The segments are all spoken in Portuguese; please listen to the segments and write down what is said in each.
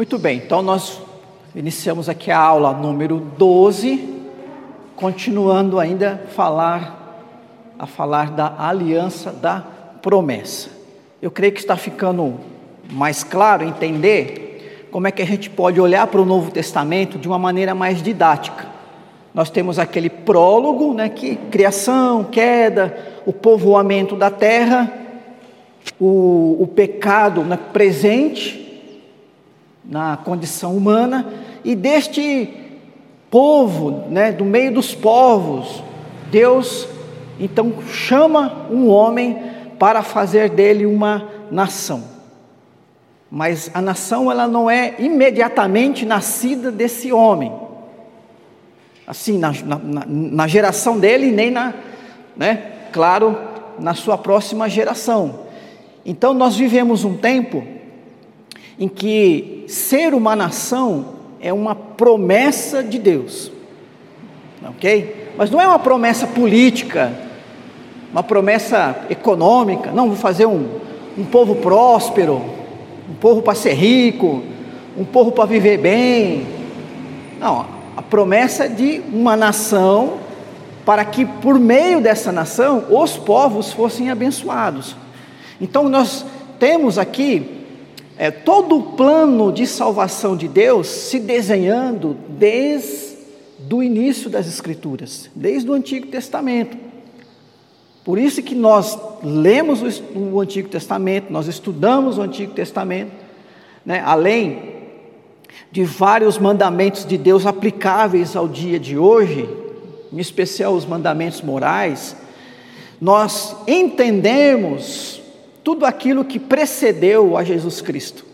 Muito bem, então nós iniciamos aqui a aula número 12, continuando ainda falar a falar da aliança da promessa. Eu creio que está ficando mais claro entender como é que a gente pode olhar para o Novo Testamento de uma maneira mais didática. Nós temos aquele prólogo, né, que criação, queda, o povoamento da terra, o, o pecado né, presente na condição humana e deste povo, né, do meio dos povos, Deus então chama um homem para fazer dele uma nação. Mas a nação ela não é imediatamente nascida desse homem, assim na, na, na geração dele nem na, né, claro, na sua próxima geração. Então nós vivemos um tempo em que ser uma nação é uma promessa de Deus, ok? Mas não é uma promessa política, uma promessa econômica, não, vou fazer um, um povo próspero, um povo para ser rico, um povo para viver bem. Não, a promessa de uma nação para que por meio dessa nação os povos fossem abençoados. Então nós temos aqui é, todo o plano de salvação de Deus se desenhando desde o início das Escrituras, desde o Antigo Testamento. Por isso que nós lemos o, o Antigo Testamento, nós estudamos o Antigo Testamento, né, além de vários mandamentos de Deus aplicáveis ao dia de hoje, em especial os mandamentos morais, nós entendemos tudo aquilo que precedeu a Jesus Cristo.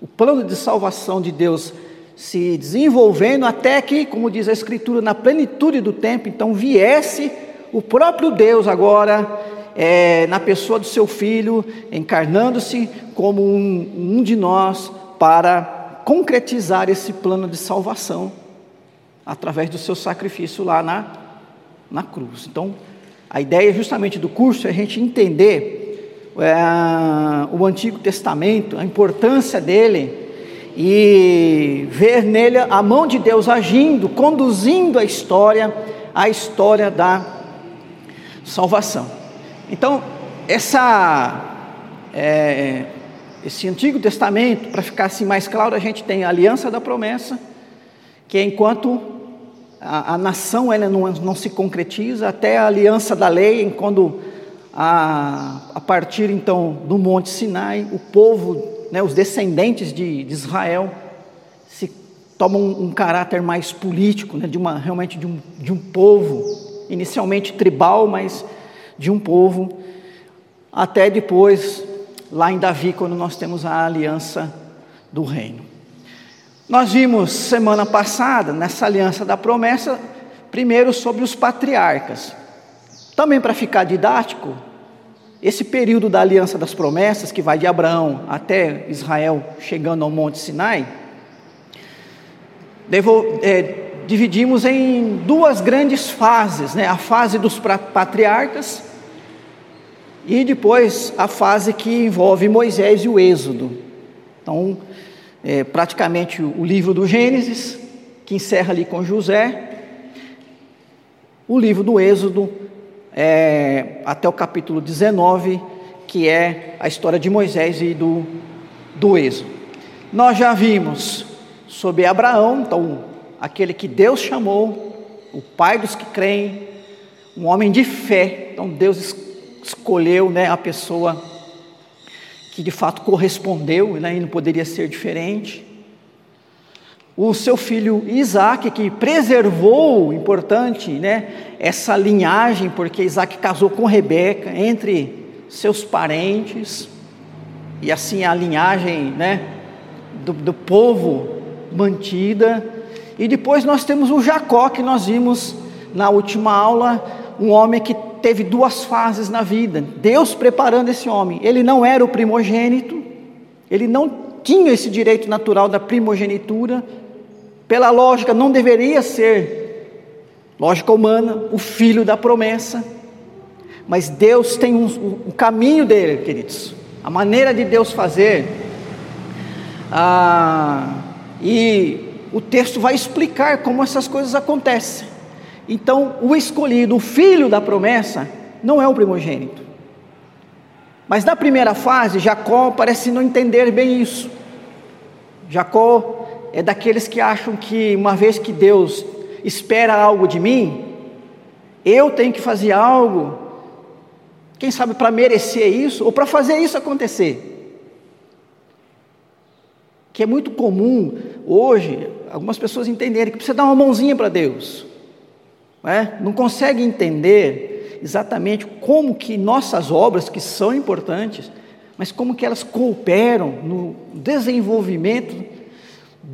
O plano de salvação de Deus se desenvolvendo até que, como diz a Escritura, na plenitude do tempo, então viesse o próprio Deus agora, é, na pessoa do seu Filho, encarnando-se como um, um de nós, para concretizar esse plano de salvação através do seu sacrifício lá na, na cruz. Então, a ideia justamente do curso é a gente entender é, o Antigo Testamento, a importância dele e ver nele a mão de Deus agindo, conduzindo a história, a história da salvação. Então, essa, é, esse Antigo Testamento, para ficar assim mais claro, a gente tem a aliança da promessa, que é enquanto a, a nação ela não, não se concretiza, até a aliança da lei, enquanto a, a partir então do Monte Sinai, o povo, né, os descendentes de, de Israel, se tomam um, um caráter mais político, né, de uma, realmente de um, de um povo, inicialmente tribal, mas de um povo, até depois, lá em Davi, quando nós temos a aliança do reino. Nós vimos semana passada, nessa aliança da promessa, primeiro sobre os patriarcas. Também para ficar didático, esse período da aliança das promessas, que vai de Abraão até Israel, chegando ao Monte Sinai, devo, é, dividimos em duas grandes fases: né? a fase dos patriarcas e depois a fase que envolve Moisés e o Êxodo. Então, é, praticamente o livro do Gênesis, que encerra ali com José, o livro do Êxodo, é, até o capítulo 19, que é a história de Moisés e do, do Êxodo. Nós já vimos sobre Abraão, então, aquele que Deus chamou, o pai dos que creem, um homem de fé, então Deus escolheu né, a pessoa que de fato correspondeu, né, e não poderia ser diferente o seu filho Isaac, que preservou, importante, né, essa linhagem, porque Isaac casou com Rebeca, entre seus parentes, e assim a linhagem né, do, do povo mantida. E depois nós temos o Jacó, que nós vimos na última aula, um homem que teve duas fases na vida. Deus preparando esse homem. Ele não era o primogênito, ele não tinha esse direito natural da primogenitura, pela lógica, não deveria ser, lógica humana, o filho da promessa, mas Deus tem um, um caminho dele, queridos, a maneira de Deus fazer, ah, E o texto vai explicar como essas coisas acontecem. Então, o escolhido, o filho da promessa, não é o primogênito. Mas na primeira fase, Jacó parece não entender bem isso. Jacó é daqueles que acham que uma vez que Deus espera algo de mim, eu tenho que fazer algo, quem sabe para merecer isso ou para fazer isso acontecer. Que é muito comum hoje algumas pessoas entenderem que precisa dar uma mãozinha para Deus. Não, é? não consegue entender exatamente como que nossas obras, que são importantes, mas como que elas cooperam no desenvolvimento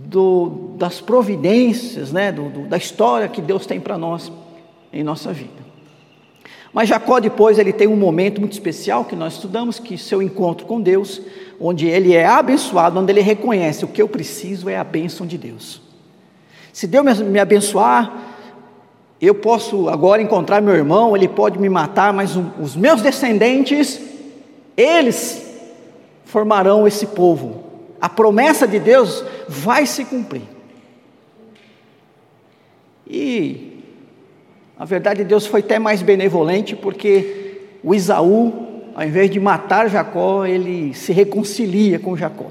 do, das providências, né, do, do, da história que Deus tem para nós em nossa vida. Mas Jacó depois ele tem um momento muito especial que nós estudamos, que seu encontro com Deus, onde ele é abençoado, onde ele reconhece o que eu preciso é a bênção de Deus. Se Deus me abençoar, eu posso agora encontrar meu irmão, ele pode me matar, mas os meus descendentes, eles formarão esse povo. A promessa de Deus vai se cumprir. E a verdade Deus foi até mais benevolente, porque o Isaú, ao invés de matar Jacó, ele se reconcilia com Jacó.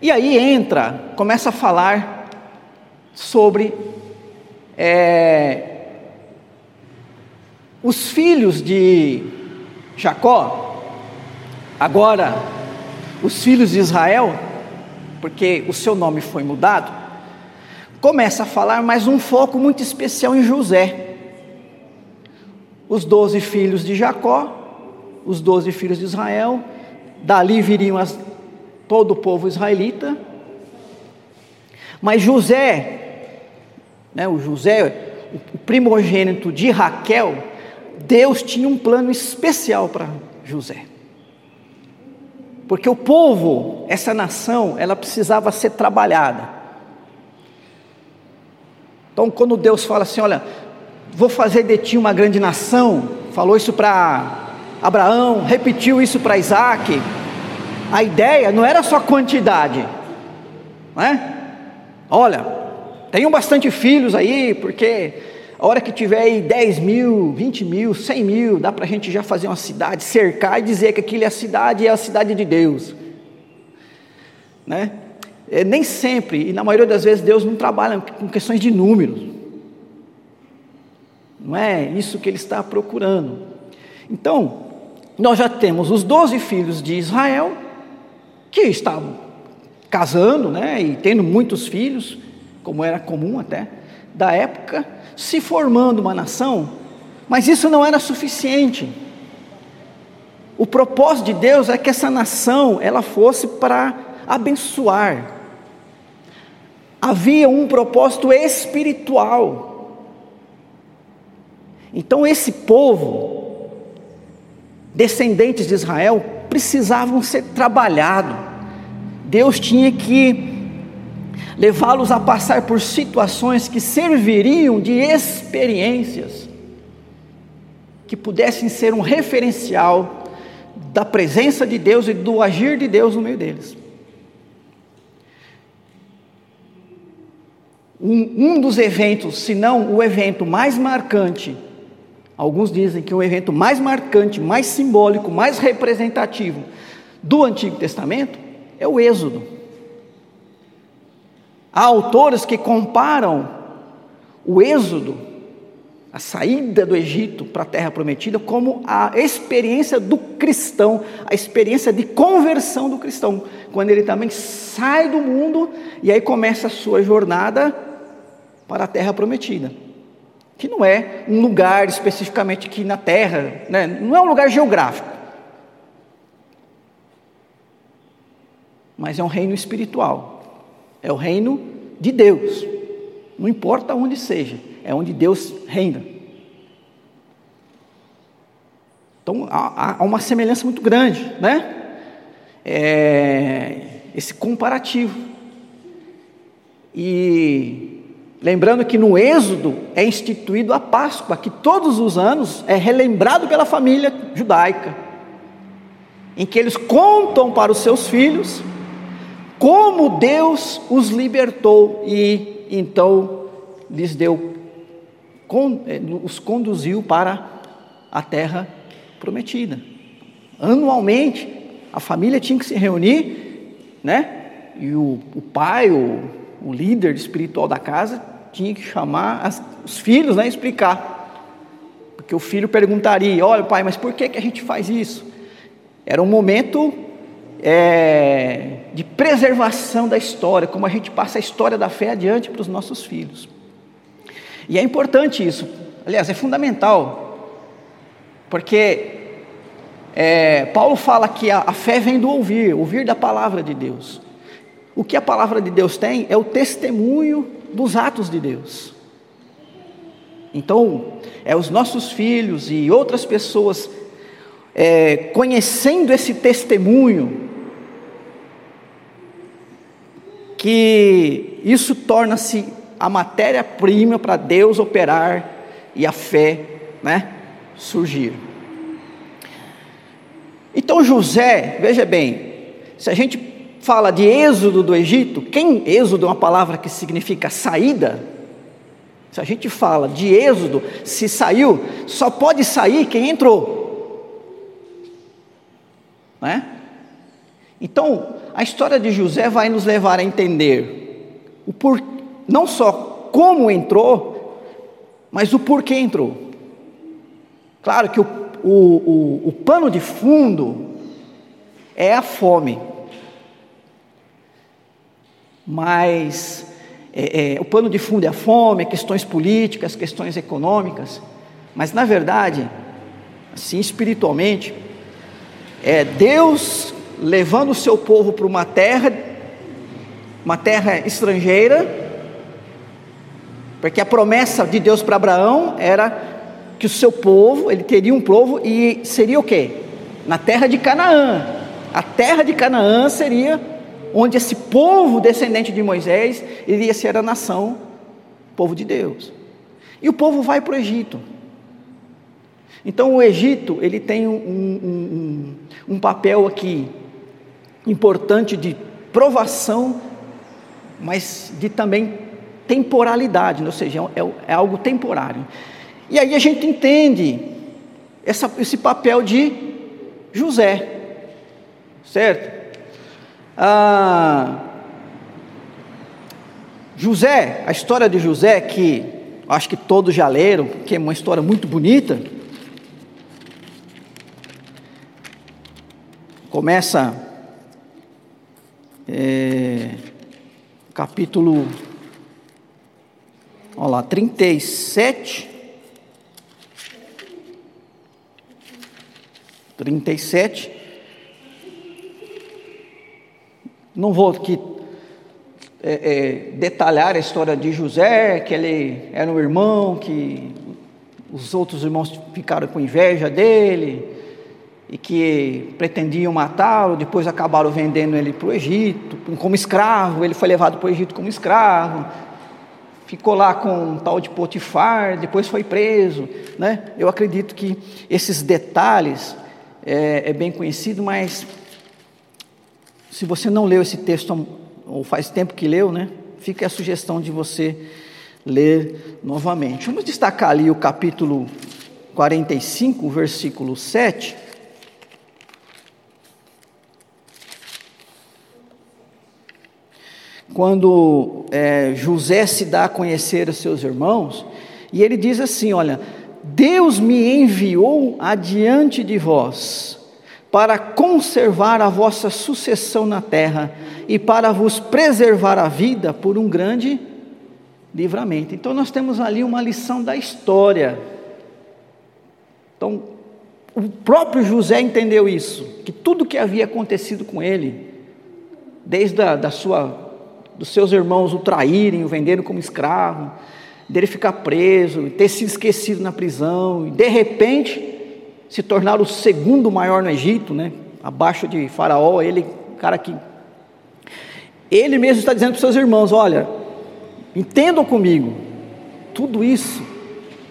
E aí entra, começa a falar sobre é, os filhos de Jacó, agora os filhos de Israel, porque o seu nome foi mudado, começa a falar mais um foco muito especial em José. Os doze filhos de Jacó, os doze filhos de Israel, dali viriam as, todo o povo israelita. Mas José, né, o José, o primogênito de Raquel, Deus tinha um plano especial para José. Porque o povo, essa nação, ela precisava ser trabalhada. Então, quando Deus fala assim: Olha, vou fazer de ti uma grande nação, falou isso para Abraão, repetiu isso para Isaac, a ideia não era só quantidade, não é? Olha, tenham bastante filhos aí, porque a hora que tiver aí 10 mil, 20 mil, 100 mil, dá para a gente já fazer uma cidade, cercar e dizer que aquilo é a cidade é a cidade de Deus. Né? É, nem sempre, e na maioria das vezes, Deus não trabalha com questões de números. Não é isso que Ele está procurando. Então, nós já temos os doze filhos de Israel, que estavam casando, né, e tendo muitos filhos, como era comum até da época, se formando uma nação, mas isso não era suficiente. O propósito de Deus é que essa nação ela fosse para abençoar. Havia um propósito espiritual. Então esse povo, descendentes de Israel, precisavam ser trabalhados. Deus tinha que levá-los a passar por situações que serviriam de experiências, que pudessem ser um referencial da presença de Deus e do agir de Deus no meio deles. Um, um dos eventos, se não o evento mais marcante, alguns dizem que o evento mais marcante, mais simbólico, mais representativo do Antigo Testamento é o Êxodo. Há autores que comparam o êxodo, a saída do Egito para a terra prometida, como a experiência do cristão, a experiência de conversão do cristão, quando ele também sai do mundo e aí começa a sua jornada para a terra prometida. Que não é um lugar especificamente aqui na terra, né? não é um lugar geográfico, mas é um reino espiritual é o reino de Deus. Não importa onde seja, é onde Deus reina. Então há, há uma semelhança muito grande, né? É, esse comparativo. E lembrando que no Êxodo é instituído a Páscoa, que todos os anos é relembrado pela família judaica, em que eles contam para os seus filhos como Deus os libertou e então lhes deu, eh, os conduziu para a terra prometida. Anualmente, a família tinha que se reunir, né? E o, o pai, o, o líder espiritual da casa, tinha que chamar as, os filhos, né? Explicar. Porque o filho perguntaria: Olha, pai, mas por que, que a gente faz isso? Era um momento é, de preservação da história, como a gente passa a história da fé adiante para os nossos filhos. E é importante isso, aliás, é fundamental, porque é, Paulo fala que a, a fé vem do ouvir, ouvir da palavra de Deus. O que a palavra de Deus tem é o testemunho dos atos de Deus. Então, é os nossos filhos e outras pessoas é, conhecendo esse testemunho, que isso torna-se a matéria-prima para Deus operar e a fé né, surgir. Então José, veja bem, se a gente fala de êxodo do Egito, quem êxodo é uma palavra que significa saída, se a gente fala de êxodo, se saiu, só pode sair quem entrou. Né? Então, a história de José vai nos levar a entender o por, não só como entrou, mas o porquê entrou. Claro que o, o, o, o pano de fundo é a fome. Mas é, é, o pano de fundo é a fome, questões políticas, questões econômicas, mas na verdade, assim espiritualmente, é Deus levando o seu povo para uma terra, uma terra estrangeira, porque a promessa de Deus para Abraão era que o seu povo, ele teria um povo e seria o quê? Na terra de Canaã. A terra de Canaã seria onde esse povo descendente de Moisés iria ser a nação, povo de Deus. E o povo vai para o Egito. Então o Egito ele tem um, um, um, um papel aqui importante de provação, mas de também temporalidade, ou seja, é, é algo temporário. E aí a gente entende essa, esse papel de José, certo? Ah, José, a história de José, que acho que todos já leram, que é uma história muito bonita. Começa é, capítulo, olha lá, 37. 37. Não vou aqui é, é, detalhar a história de José, que ele era um irmão, que os outros irmãos ficaram com inveja dele e que pretendiam matá-lo, depois acabaram vendendo ele para o Egito como escravo, ele foi levado para o Egito como escravo, ficou lá com um tal de Potifar, depois foi preso, né? Eu acredito que esses detalhes é, é bem conhecido, mas se você não leu esse texto, ou faz tempo que leu, né? Fica a sugestão de você ler novamente. Vamos destacar ali o capítulo 45, versículo 7. Quando é, José se dá a conhecer a seus irmãos, e ele diz assim: Olha, Deus me enviou adiante de vós para conservar a vossa sucessão na terra e para vos preservar a vida por um grande livramento. Então nós temos ali uma lição da história. Então, o próprio José entendeu isso, que tudo que havia acontecido com ele, desde a, da sua, dos seus irmãos o traírem, o venderem como escravo, dele ficar preso, ter sido esquecido na prisão, e de repente se tornar o segundo maior no Egito, né? abaixo de Faraó, ele, cara que. Ele mesmo está dizendo para os seus irmãos: olha, entendam comigo, tudo isso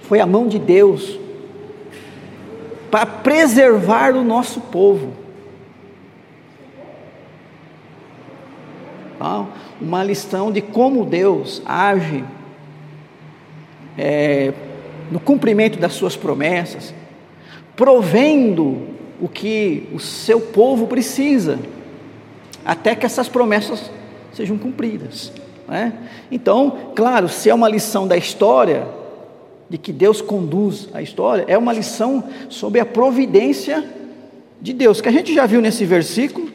foi a mão de Deus para preservar o nosso povo. tá? Uma lição de como Deus age é, no cumprimento das suas promessas, provendo o que o seu povo precisa, até que essas promessas sejam cumpridas. Né? Então, claro, se é uma lição da história, de que Deus conduz a história, é uma lição sobre a providência de Deus, que a gente já viu nesse versículo,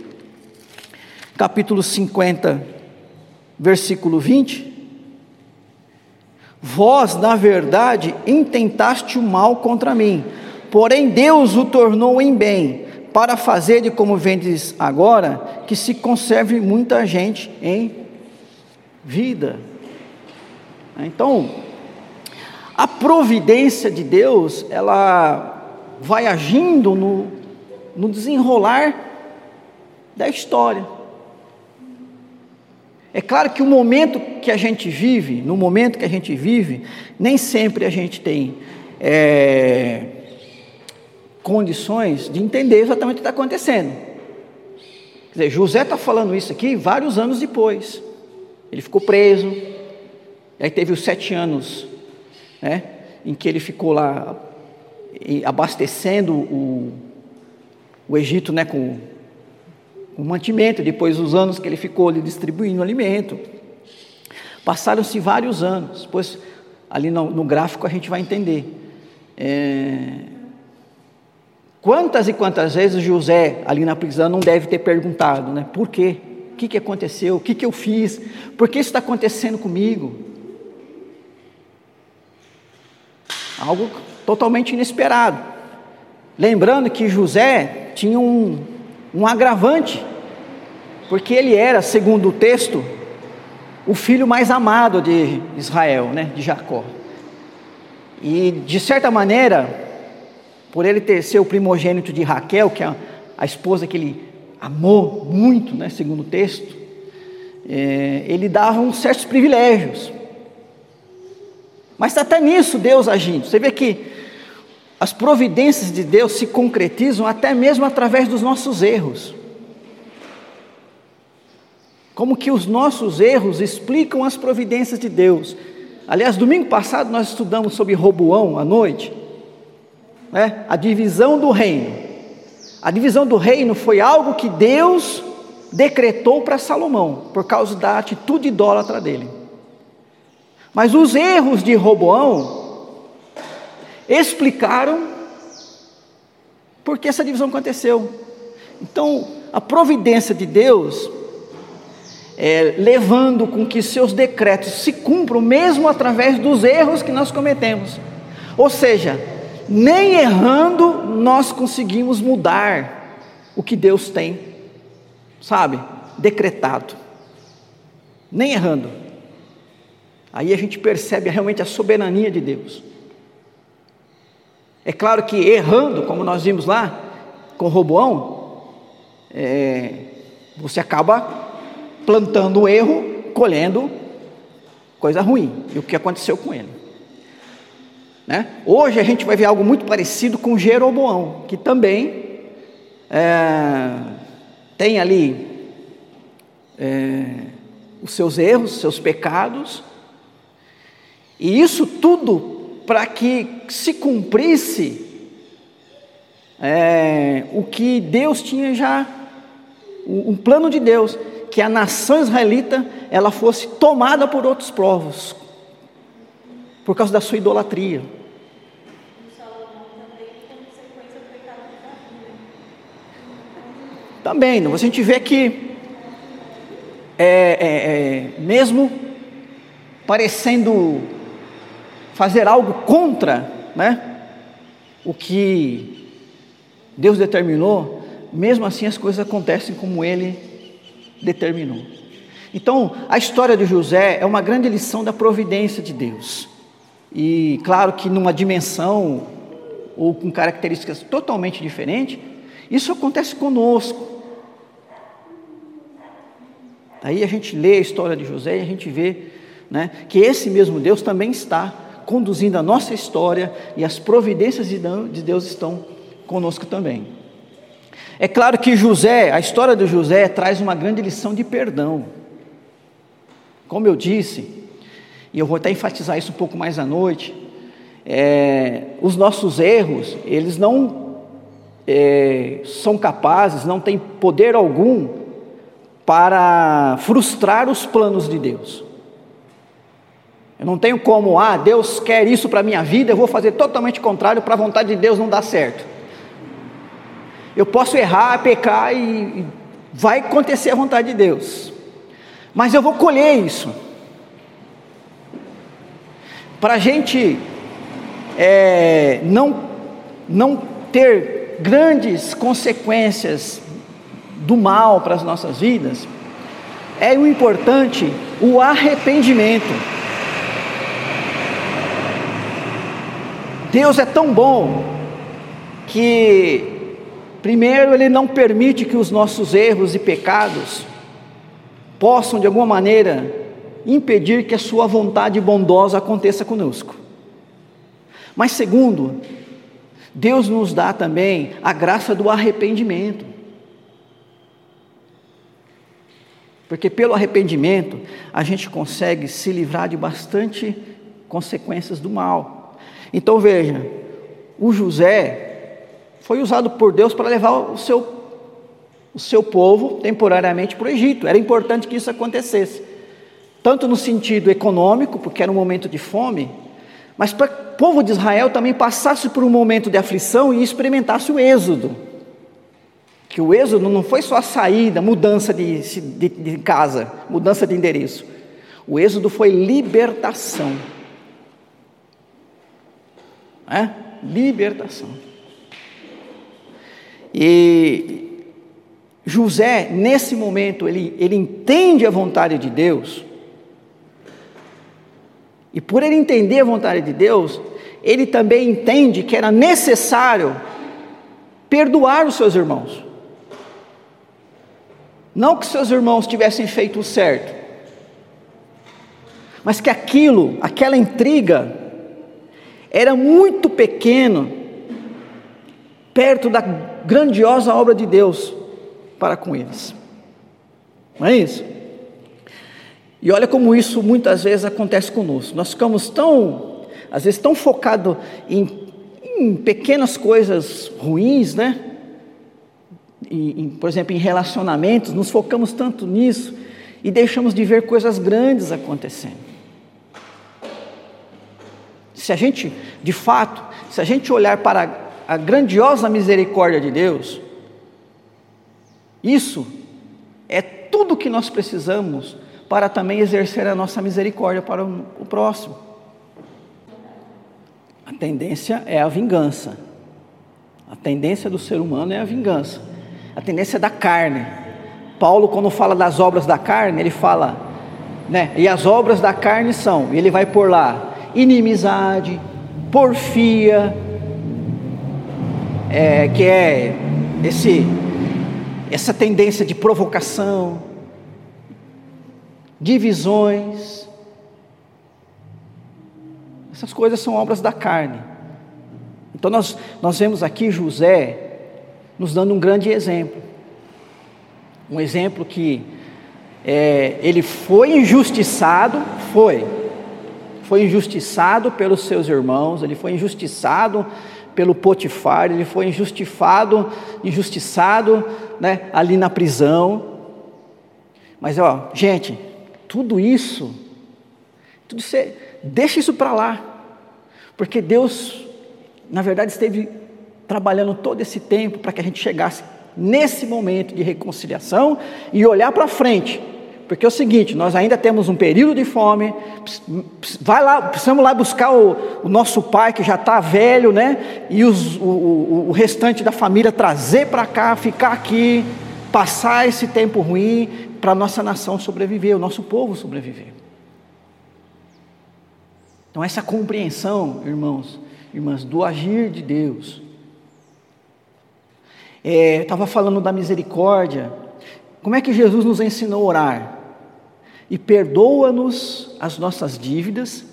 capítulo 50, versículo 20. Vós, na verdade, intentaste o mal contra mim, porém Deus o tornou em bem, para fazer de como vendes agora, que se conserve muita gente em vida. Então, a providência de Deus, ela vai agindo no, no desenrolar da história. É claro que o momento que a gente vive, no momento que a gente vive, nem sempre a gente tem é, condições de entender exatamente o que está acontecendo. Quer dizer, José está falando isso aqui vários anos depois. Ele ficou preso, aí teve os sete anos né, em que ele ficou lá abastecendo o, o Egito né, com, com mantimento, depois os anos que ele ficou ali distribuindo alimento. Passaram-se vários anos, depois ali no, no, gráfico a gente vai entender. É, quantas e quantas vezes José, ali na prisão, não deve ter perguntado, né? Por quê? O que, que aconteceu? O que, que eu fiz? Por que isso está acontecendo comigo? Algo totalmente inesperado. Lembrando que José tinha um, um agravante, porque ele era, segundo o texto, o filho mais amado de Israel, né, de Jacó. E de certa maneira, por ele ter ser o primogênito de Raquel, que é a, esposa que ele amou muito, né, segundo o texto, é, ele dava uns certos privilégios. Mas até nisso Deus agindo. Você vê que as providências de Deus se concretizam até mesmo através dos nossos erros. Como que os nossos erros explicam as providências de Deus. Aliás, domingo passado nós estudamos sobre Roboão à noite, né? a divisão do reino. A divisão do reino foi algo que Deus decretou para Salomão, por causa da atitude idólatra dele. Mas os erros de Roboão explicaram por que essa divisão aconteceu. Então, a providência de Deus é, levando com que seus decretos se cumpram, mesmo através dos erros que nós cometemos. Ou seja, nem errando nós conseguimos mudar o que Deus tem, sabe, decretado. Nem errando. Aí a gente percebe realmente a soberania de Deus. É claro que errando, como nós vimos lá com Roboão, é, você acaba plantando o erro, colhendo coisa ruim. E o que aconteceu com ele? Né? Hoje a gente vai ver algo muito parecido com Jeroboão, que também é, tem ali é, os seus erros, seus pecados, e isso tudo para que se cumprisse é, o que Deus tinha já, um plano de Deus, que a nação israelita ela fosse tomada por outros povos, por causa da sua idolatria. Também, a gente vê que, é, é, é, mesmo parecendo fazer algo contra né, o que Deus determinou, mesmo assim as coisas acontecem como Ele determinou. Então, a história de José é uma grande lição da providência de Deus. E claro que numa dimensão ou com características totalmente diferentes, isso acontece conosco. Aí a gente lê a história de José e a gente vê né, que esse mesmo Deus também está conduzindo a nossa história e as providências de Deus estão conosco também. É claro que José, a história de José traz uma grande lição de perdão. Como eu disse, e eu vou até enfatizar isso um pouco mais à noite, é, os nossos erros, eles não é, são capazes, não têm poder algum para frustrar os planos de Deus. Eu não tenho como, ah, Deus quer isso para a minha vida, eu vou fazer totalmente contrário para a vontade de Deus não dar certo. Eu posso errar, pecar e vai acontecer a vontade de Deus, mas eu vou colher isso. Para a gente é, não, não ter grandes consequências do mal para as nossas vidas, é o importante o arrependimento. Deus é tão bom que, primeiro, Ele não permite que os nossos erros e pecados possam, de alguma maneira, impedir que a Sua vontade bondosa aconteça conosco. Mas, segundo, Deus nos dá também a graça do arrependimento. Porque pelo arrependimento a gente consegue se livrar de bastante consequências do mal. Então veja, o José foi usado por Deus para levar o seu, o seu povo temporariamente para o Egito. Era importante que isso acontecesse. Tanto no sentido econômico, porque era um momento de fome, mas para o povo de Israel também passasse por um momento de aflição e experimentasse o êxodo. Que o êxodo não foi só a saída, mudança de, de, de casa, mudança de endereço. O êxodo foi libertação. É? Libertação. E José, nesse momento, ele, ele entende a vontade de Deus e por ele entender a vontade de Deus, ele também entende que era necessário perdoar os seus irmãos. Não que seus irmãos tivessem feito o certo, mas que aquilo, aquela intriga, era muito pequeno perto da grandiosa obra de Deus para com eles. Não é isso? E olha como isso muitas vezes acontece conosco. Nós ficamos tão, às vezes, tão focados em, em pequenas coisas ruins, né? Em, em, por exemplo, em relacionamentos, nos focamos tanto nisso e deixamos de ver coisas grandes acontecendo. Se a gente, de fato, se a gente olhar para a grandiosa misericórdia de Deus, isso é tudo que nós precisamos para também exercer a nossa misericórdia para o próximo. A tendência é a vingança. A tendência do ser humano é a vingança. A tendência da carne. Paulo, quando fala das obras da carne, ele fala, né? E as obras da carne são, e ele vai por lá, inimizade, porfia, é, que é esse, essa tendência de provocação, divisões. Essas coisas são obras da carne. Então nós, nós vemos aqui José nos dando um grande exemplo. Um exemplo que é, ele foi injustiçado, foi. Foi injustiçado pelos seus irmãos, ele foi injustiçado pelo Potifar, ele foi injustiçado, injustiçado né, ali na prisão. Mas ó, gente, tudo isso, tudo isso é, deixa isso para lá, porque Deus, na verdade, esteve trabalhando todo esse tempo para que a gente chegasse nesse momento de reconciliação e olhar para frente. Porque é o seguinte, nós ainda temos um período de fome, vai lá, precisamos lá buscar o, o nosso pai que já está velho, né? E os, o, o, o restante da família trazer para cá, ficar aqui, passar esse tempo ruim, para a nossa nação sobreviver, o nosso povo sobreviver. Então, essa compreensão, irmãos, irmãs, do agir de Deus. É, Estava falando da misericórdia. Como é que Jesus nos ensinou a orar? E perdoa-nos as nossas dívidas,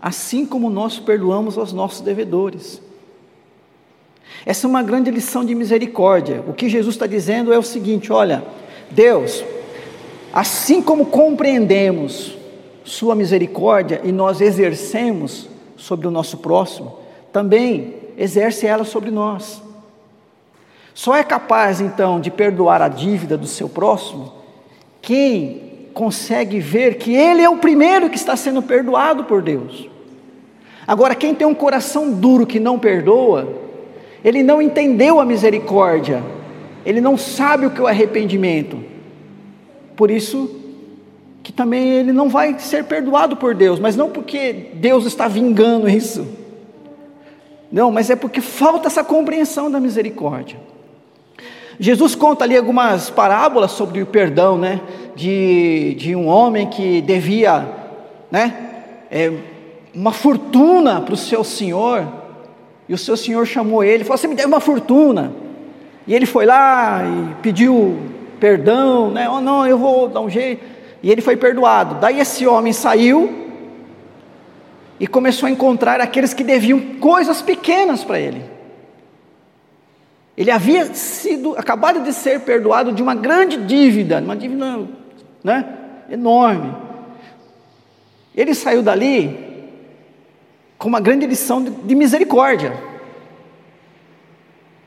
assim como nós perdoamos aos nossos devedores. Essa é uma grande lição de misericórdia. O que Jesus está dizendo é o seguinte: olha, Deus, Assim como compreendemos Sua misericórdia e nós exercemos sobre o nosso próximo, também exerce ela sobre nós. Só é capaz então de perdoar a dívida do seu próximo quem consegue ver que ele é o primeiro que está sendo perdoado por Deus. Agora, quem tem um coração duro que não perdoa, ele não entendeu a misericórdia, ele não sabe o que é o arrependimento. Por isso que também ele não vai ser perdoado por Deus, mas não porque Deus está vingando isso. Não, mas é porque falta essa compreensão da misericórdia. Jesus conta ali algumas parábolas sobre o perdão, né? De, de um homem que devia, né? É, uma fortuna para o seu senhor, e o seu senhor chamou ele, falou: Você me deve uma fortuna. E ele foi lá e pediu perdão, né? Oh, não, eu vou dar um jeito. E ele foi perdoado. Daí esse homem saiu e começou a encontrar aqueles que deviam coisas pequenas para ele. Ele havia sido, acabado de ser perdoado de uma grande dívida, uma dívida né, enorme. Ele saiu dali com uma grande lição de, de misericórdia,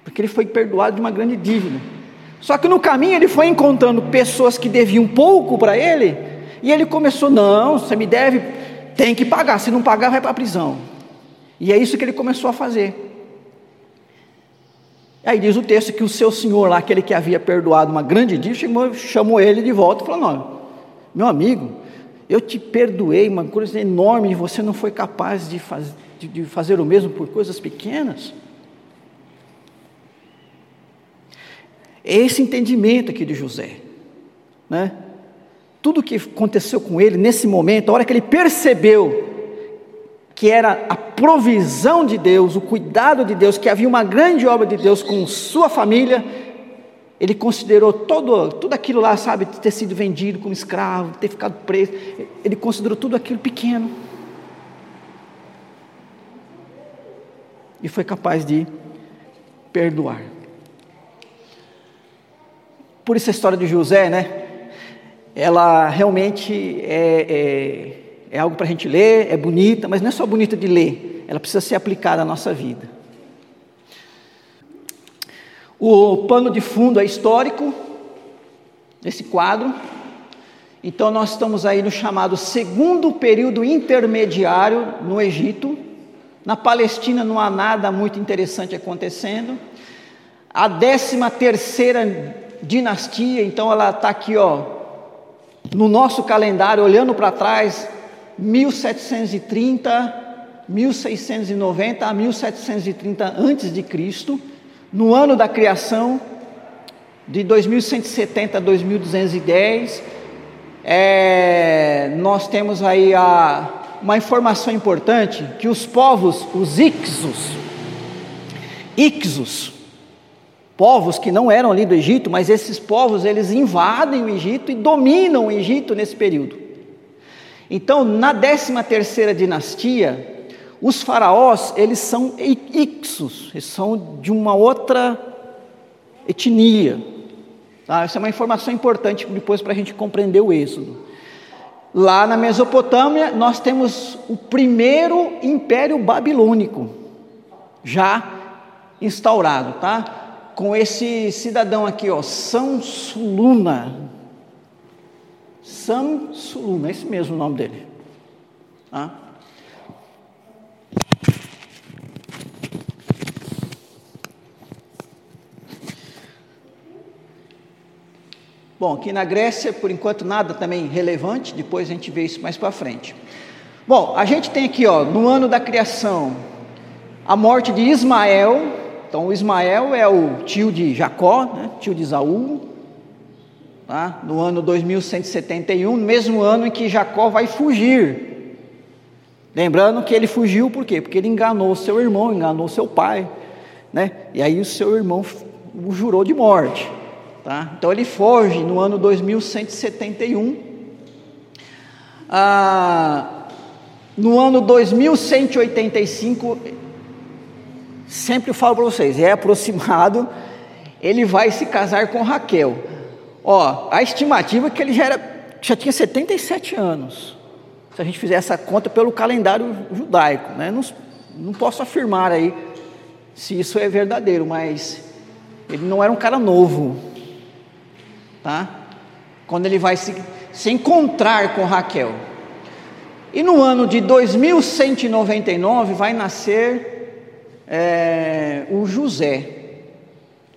porque ele foi perdoado de uma grande dívida. Só que no caminho ele foi encontrando pessoas que deviam pouco para ele, e ele começou: não, você me deve, tem que pagar, se não pagar, vai para a prisão. E é isso que ele começou a fazer. Aí diz o texto que o seu senhor lá, aquele que havia perdoado uma grande dívida, chamou, ele de volta e falou: Não, meu amigo, eu te perdoei uma coisa enorme e você não foi capaz de, faz, de, de fazer o mesmo por coisas pequenas. É esse entendimento aqui de José, né? Tudo que aconteceu com ele nesse momento, a hora que ele percebeu que era a provisão de Deus, o cuidado de Deus, que havia uma grande obra de Deus com sua família, ele considerou todo, tudo aquilo lá, sabe, ter sido vendido como escravo, ter ficado preso, ele considerou tudo aquilo pequeno. E foi capaz de perdoar. Por isso a história de José, né? Ela realmente é, é é algo para a gente ler, é bonita, mas não é só bonita de ler, ela precisa ser aplicada à nossa vida. O pano de fundo é histórico, esse quadro. Então, nós estamos aí no chamado segundo período intermediário no Egito. Na Palestina não há nada muito interessante acontecendo. A décima terceira dinastia, então ela está aqui, ó, no nosso calendário, olhando para trás, 1730, 1690 a 1730 antes de Cristo, no ano da criação, de 2170 a 2210, é, nós temos aí a, uma informação importante que os povos, os Ixos, Ixos, povos que não eram ali do Egito, mas esses povos eles invadem o Egito e dominam o Egito nesse período. Então, na 13 terceira dinastia, os faraós, eles são ixos, eles são de uma outra etnia. Tá? Essa é uma informação importante depois para a gente compreender o êxodo. Lá na Mesopotâmia, nós temos o primeiro império babilônico, já instaurado, tá? Com esse cidadão aqui, ó, São Suluna, Samsuluna, é esse mesmo o nome dele. Tá? Bom, aqui na Grécia, por enquanto, nada também relevante, depois a gente vê isso mais para frente. Bom, a gente tem aqui, ó, no ano da criação, a morte de Ismael. Então, Ismael é o tio de Jacó, né, tio de Isaú, tá? no ano 2171, no mesmo ano em que Jacó vai fugir. Lembrando que ele fugiu por quê? Porque ele enganou seu irmão, enganou seu pai, né? E aí o seu irmão o jurou de morte, tá? Então ele foge no ano 2171. Ah, no ano 2185, sempre eu falo para vocês, é aproximado, ele vai se casar com Raquel. Ó, a estimativa é que ele já, era, já tinha 77 anos. Se a gente fizer essa conta pelo calendário judaico, né? não, não posso afirmar aí se isso é verdadeiro, mas ele não era um cara novo, tá? Quando ele vai se, se encontrar com Raquel. E no ano de 2199 vai nascer é, o José,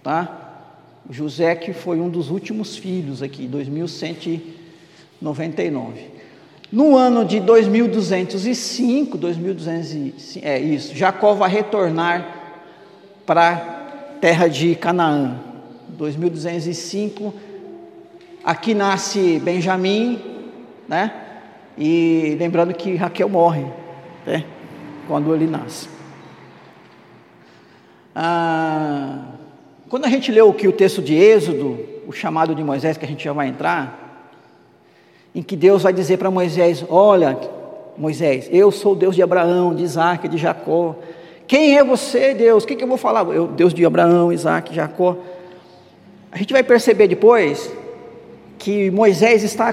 tá? José que foi um dos últimos filhos aqui, 2199. No ano de 2205, 2205, é isso, Jacó vai retornar para a terra de Canaã. 2205, aqui nasce Benjamim, né? E lembrando que Raquel morre, né? Quando ele nasce. Ah, quando a gente leu aqui o texto de Êxodo, o chamado de Moisés, que a gente já vai entrar, em que Deus vai dizer para Moisés: Olha, Moisés, eu sou o Deus de Abraão, de Isaac, de Jacó. Quem é você, Deus? O que, que eu vou falar? Eu, Deus de Abraão, Isaac, Jacó. A gente vai perceber depois que Moisés está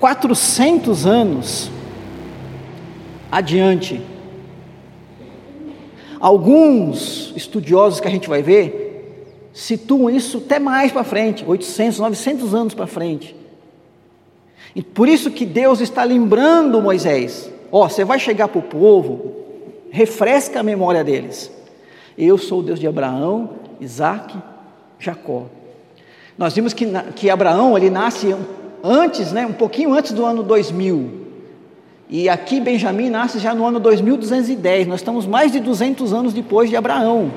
400 anos adiante. Alguns estudiosos que a gente vai ver situam isso até mais para frente, 800, 900 anos para frente. E por isso que Deus está lembrando Moisés: ó, oh, você vai chegar para o povo, refresca a memória deles. Eu sou o Deus de Abraão, Isaac, Jacó. Nós vimos que, que Abraão ele nasce antes, né, um pouquinho antes do ano 2000. E aqui Benjamim nasce já no ano 2210. Nós estamos mais de 200 anos depois de Abraão.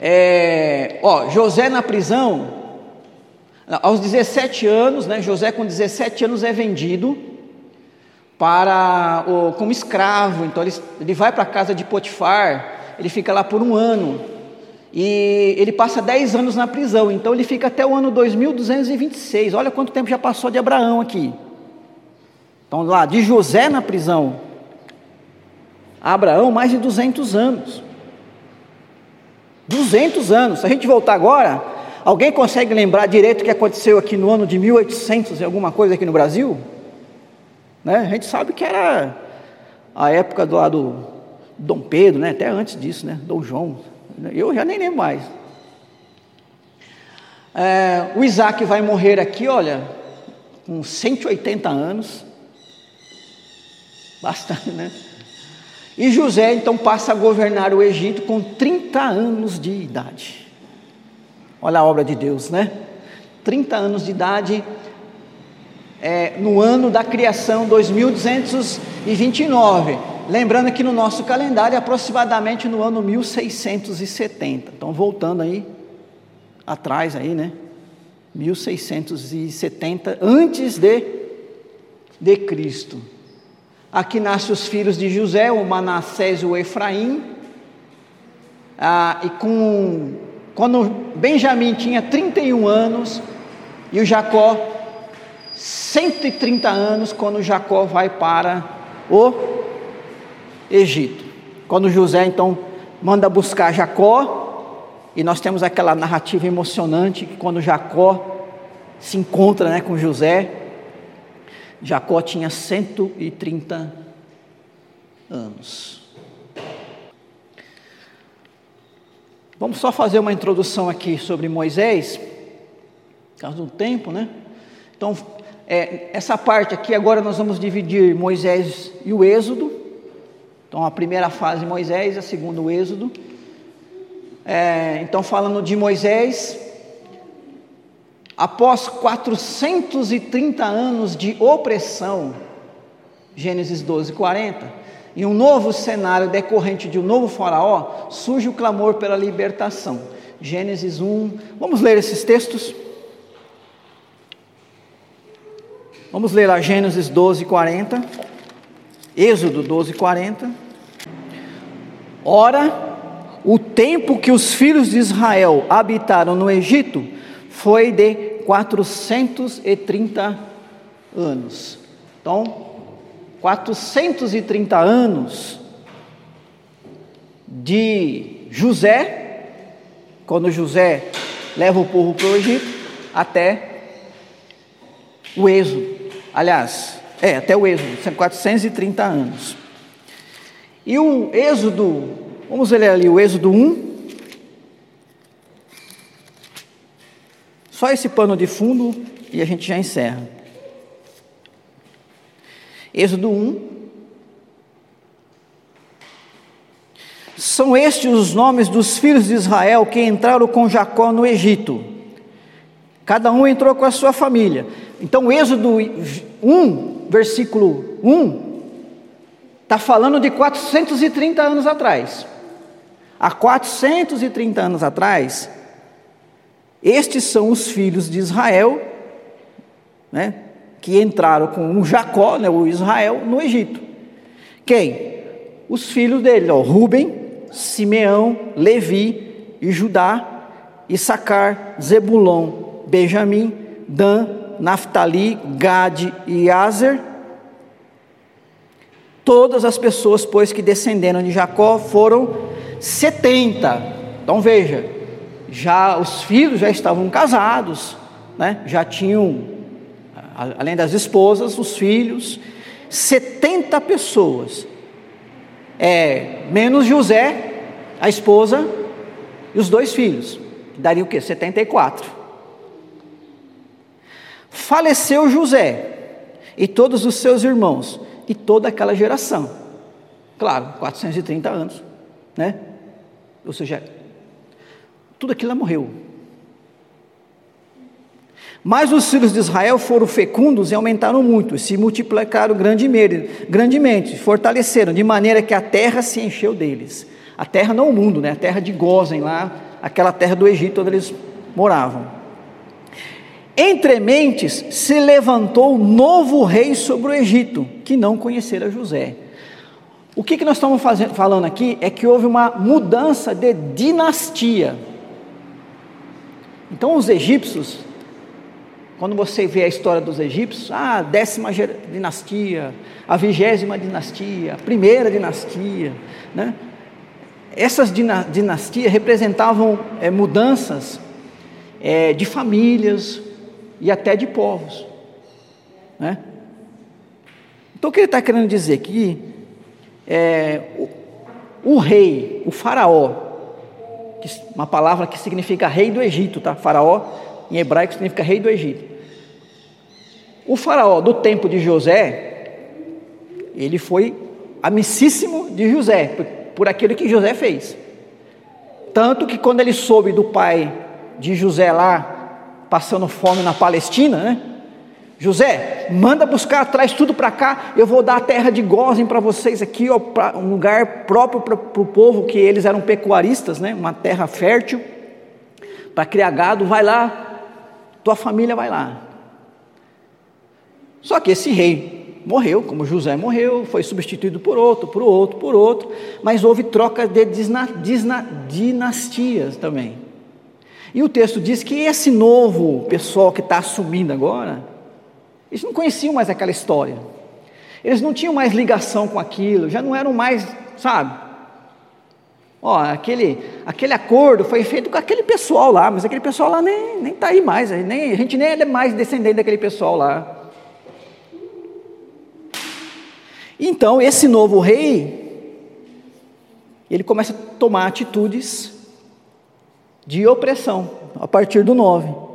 É, ó, José na prisão, aos 17 anos, né, José com 17 anos é vendido para o, como escravo. Então ele, ele vai para a casa de Potifar, ele fica lá por um ano. E ele passa 10 anos na prisão, então ele fica até o ano 2226. Olha quanto tempo já passou de Abraão aqui. Então, lá, de José na prisão, Abraão, mais de 200 anos. 200 anos. Se a gente voltar agora, alguém consegue lembrar direito o que aconteceu aqui no ano de 1800 e alguma coisa aqui no Brasil? Né? A gente sabe que era a época do lado Dom Pedro, né? até antes disso, né? Dom João. Eu já nem lembro mais. É, o Isaac vai morrer aqui, olha, com 180 anos. Bastante, né? E José então passa a governar o Egito com 30 anos de idade. Olha a obra de Deus, né? 30 anos de idade, é, no ano da criação 2229. Lembrando que no nosso calendário é aproximadamente no ano 1670. Então voltando aí atrás aí, né? 1670 antes de de Cristo. Aqui nascem os filhos de José, o Manassés e o Efraim. Ah, e com quando Benjamim tinha 31 anos e o Jacó 130 anos quando Jacó vai para o Egito. Quando José então manda buscar Jacó, e nós temos aquela narrativa emocionante que quando Jacó se encontra né, com José, Jacó tinha 130 anos. Vamos só fazer uma introdução aqui sobre Moisés, por causa do tempo, né? Então, é, essa parte aqui, agora nós vamos dividir Moisés e o Êxodo. Então, a primeira fase Moisés, a segunda o Êxodo. É, então, falando de Moisés, após 430 anos de opressão, Gênesis 12, 40, em um novo cenário decorrente de um novo faraó, surge o clamor pela libertação. Gênesis 1, vamos ler esses textos? Vamos ler lá Gênesis 12, 40. Êxodo 12, 40. Ora, o tempo que os filhos de Israel habitaram no Egito foi de 430 anos. Então, 430 anos de José, quando José leva o povo para o Egito, até o Êxodo. Aliás, é, até o Êxodo, são 430 anos. E o Êxodo, vamos ler ali o Êxodo 1. Só esse pano de fundo e a gente já encerra. Êxodo 1. São estes os nomes dos filhos de Israel que entraram com Jacó no Egito. Cada um entrou com a sua família. Então, Êxodo 1, versículo 1, está falando de 430 anos atrás. Há 430 anos atrás, estes são os filhos de Israel, né, que entraram com o Jacó, né, o Israel, no Egito. Quem? Os filhos dele, ó, Rubem, Simeão, Levi e Judá, Issacar, Zebulon, Benjamim, Dan, Naphtali, Gade e Azer. Todas as pessoas, pois, que descenderam de Jacó foram 70. Então veja, já os filhos já estavam casados, né? já tinham, além das esposas, os filhos, 70 pessoas é, menos José, a esposa e os dois filhos. Daria o quê? 74. Faleceu José e todos os seus irmãos e toda aquela geração. Claro, 430 anos, né? Ou seja, tudo aquilo morreu. Mas os filhos de Israel foram fecundos e aumentaram muito, e se multiplicaram grandemente, fortaleceram, de maneira que a terra se encheu deles. A terra não o mundo, né? a terra de Gozen, lá, aquela terra do Egito onde eles moravam. Entre mentes se levantou novo rei sobre o Egito, que não conhecera José. O que, que nós estamos fazendo, falando aqui é que houve uma mudança de dinastia. Então, os egípcios quando você vê a história dos egípcios, ah, a décima dinastia, a vigésima dinastia, a primeira dinastia, né? Essas dinastias representavam é, mudanças é, de famílias e até de povos, né? Então o que ele está querendo dizer aqui é o, o rei, o faraó, uma palavra que significa rei do Egito, tá? Faraó em hebraico significa rei do Egito. O faraó do tempo de José, ele foi amicíssimo de José, por, por aquilo que José fez. Tanto que quando ele soube do pai de José lá, passando fome na Palestina, né? José, manda buscar, traz tudo para cá, eu vou dar a terra de Gozem para vocês aqui, ó, um lugar próprio para o povo, que eles eram pecuaristas, né? uma terra fértil, para criar gado, vai lá, tua família vai lá. Só que esse rei morreu, como José morreu, foi substituído por outro, por outro, por outro, mas houve troca de dinastias também. E o texto diz que esse novo pessoal que está assumindo agora, eles não conheciam mais aquela história, eles não tinham mais ligação com aquilo, já não eram mais, sabe? Ó, aquele, aquele acordo foi feito com aquele pessoal lá, mas aquele pessoal lá nem está aí mais, nem, a gente nem é mais descendente daquele pessoal lá. Então, esse novo rei, ele começa a tomar atitudes de opressão, a partir do 9.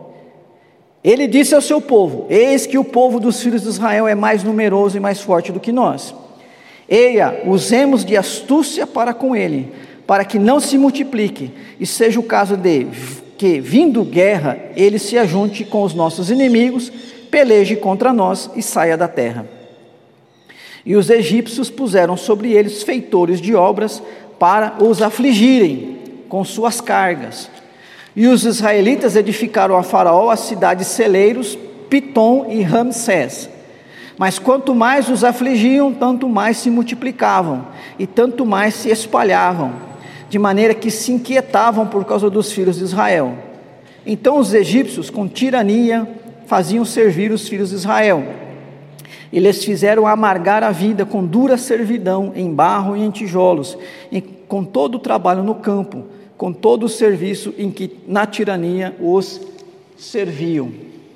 Ele disse ao seu povo: Eis que o povo dos filhos de Israel é mais numeroso e mais forte do que nós. Eia, usemos de astúcia para com ele para que não se multiplique, e seja o caso de que, vindo guerra, ele se ajunte com os nossos inimigos, peleje contra nós e saia da terra. E os egípcios puseram sobre eles feitores de obras para os afligirem com suas cargas. E os israelitas edificaram a Faraó as cidades celeiros, Pitom e Ramsés. Mas quanto mais os afligiam, tanto mais se multiplicavam, e tanto mais se espalhavam de maneira que se inquietavam por causa dos filhos de Israel. Então os egípcios, com tirania, faziam servir os filhos de Israel. E lhes fizeram amargar a vida com dura servidão em barro e em tijolos, e com todo o trabalho no campo, com todo o serviço em que na tirania os serviam.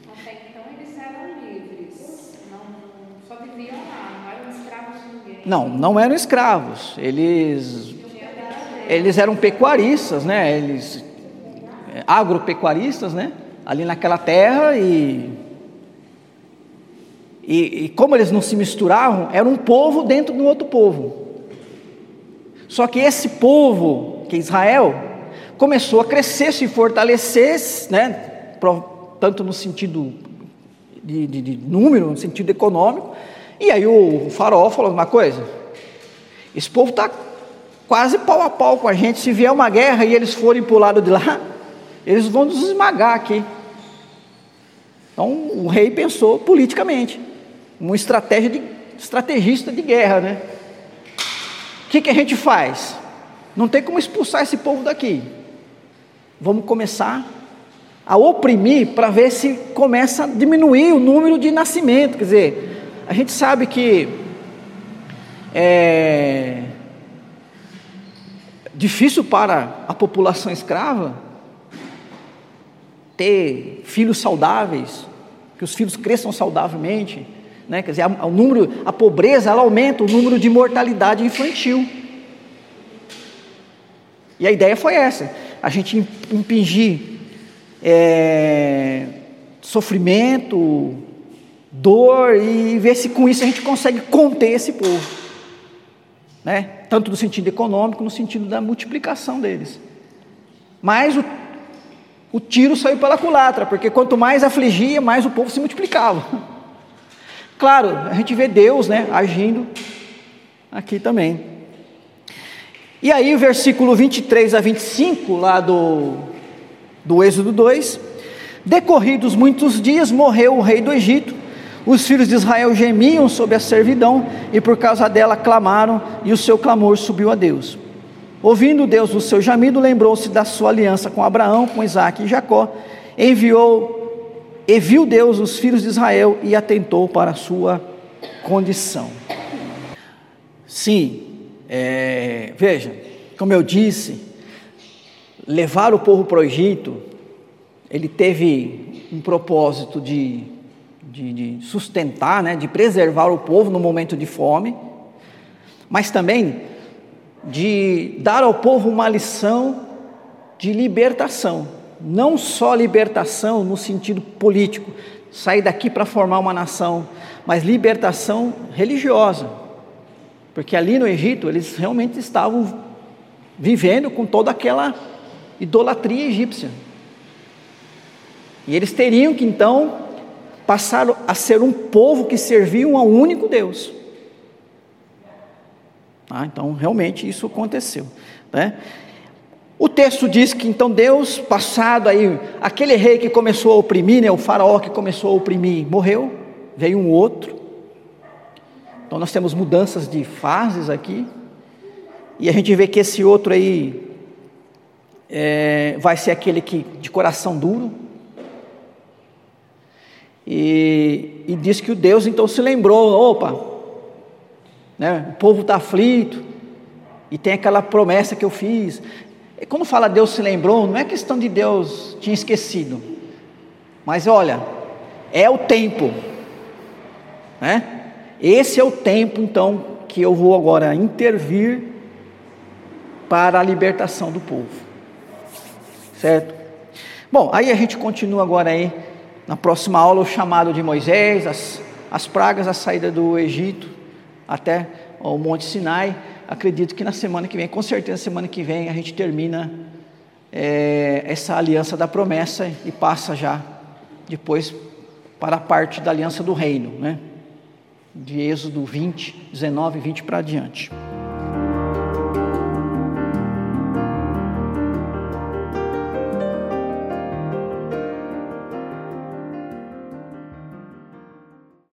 Até então eles eram livres, não, só viviam lá, não eram escravos de ninguém. Não, não eram escravos, eles, eles eram pecuaristas, né? Eles eh, agropecuaristas, né? Ali naquela terra e, e, e como eles não se misturavam, era um povo dentro de um outro povo. Só que esse povo, que é Israel, começou a crescer, se fortalecer, né? Tanto no sentido de, de, de número, no sentido econômico. E aí o faraó falou uma coisa: esse povo está quase pau a pau com a gente. Se vier uma guerra e eles forem para o lado de lá, eles vão nos esmagar aqui. Então o rei pensou politicamente, uma estratégia de estrategista de guerra, né? O que, que a gente faz? Não tem como expulsar esse povo daqui. Vamos começar a oprimir para ver se começa a diminuir o número de nascimento. Quer dizer, a gente sabe que é difícil para a população escrava ter filhos saudáveis, que os filhos cresçam saudavelmente, né? Quer dizer, a, o número, a pobreza ela aumenta o número de mortalidade infantil. E a ideia foi essa: a gente impingir é, sofrimento, dor e ver se com isso a gente consegue conter esse povo, né? Tanto no sentido econômico, no sentido da multiplicação deles. Mas o o tiro saiu pela culatra, porque quanto mais afligia, mais o povo se multiplicava. Claro, a gente vê Deus né, agindo aqui também. E aí, o versículo 23 a 25, lá do, do Êxodo 2: Decorridos muitos dias, morreu o rei do Egito. Os filhos de Israel gemiam sob a servidão, e por causa dela clamaram, e o seu clamor subiu a Deus. Ouvindo Deus o seu jamido, lembrou-se da sua aliança com Abraão, com Isaac e Jacó, enviou e viu Deus os filhos de Israel e atentou para a sua condição. Sim, é, veja, como eu disse, levar o povo para o Egito, ele teve um propósito de, de, de sustentar, né, de preservar o povo no momento de fome, mas também de dar ao povo uma lição de libertação, não só libertação no sentido político, sair daqui para formar uma nação, mas libertação religiosa, porque ali no Egito eles realmente estavam vivendo com toda aquela idolatria egípcia. E eles teriam que então passar a ser um povo que servia um único Deus. Ah, então, realmente isso aconteceu. Né? O texto diz que então Deus, passado aí, aquele rei que começou a oprimir, né, o faraó que começou a oprimir, morreu, veio um outro. Então nós temos mudanças de fases aqui. E a gente vê que esse outro aí é, vai ser aquele que de coração duro. E, e diz que o Deus então se lembrou: opa, né? o povo está aflito, e tem aquela promessa que eu fiz. E quando fala Deus se lembrou, não é questão de Deus tinha esquecido, mas olha, é o tempo, né? Esse é o tempo então que eu vou agora intervir para a libertação do povo, certo? Bom, aí a gente continua agora aí na próxima aula o chamado de Moisés, as, as pragas, a saída do Egito até o Monte Sinai. Acredito que na semana que vem, com certeza, semana que vem, a gente termina é, essa aliança da promessa e passa já depois para a parte da aliança do reino, né? De Êxodo 20, 19 e 20 para adiante.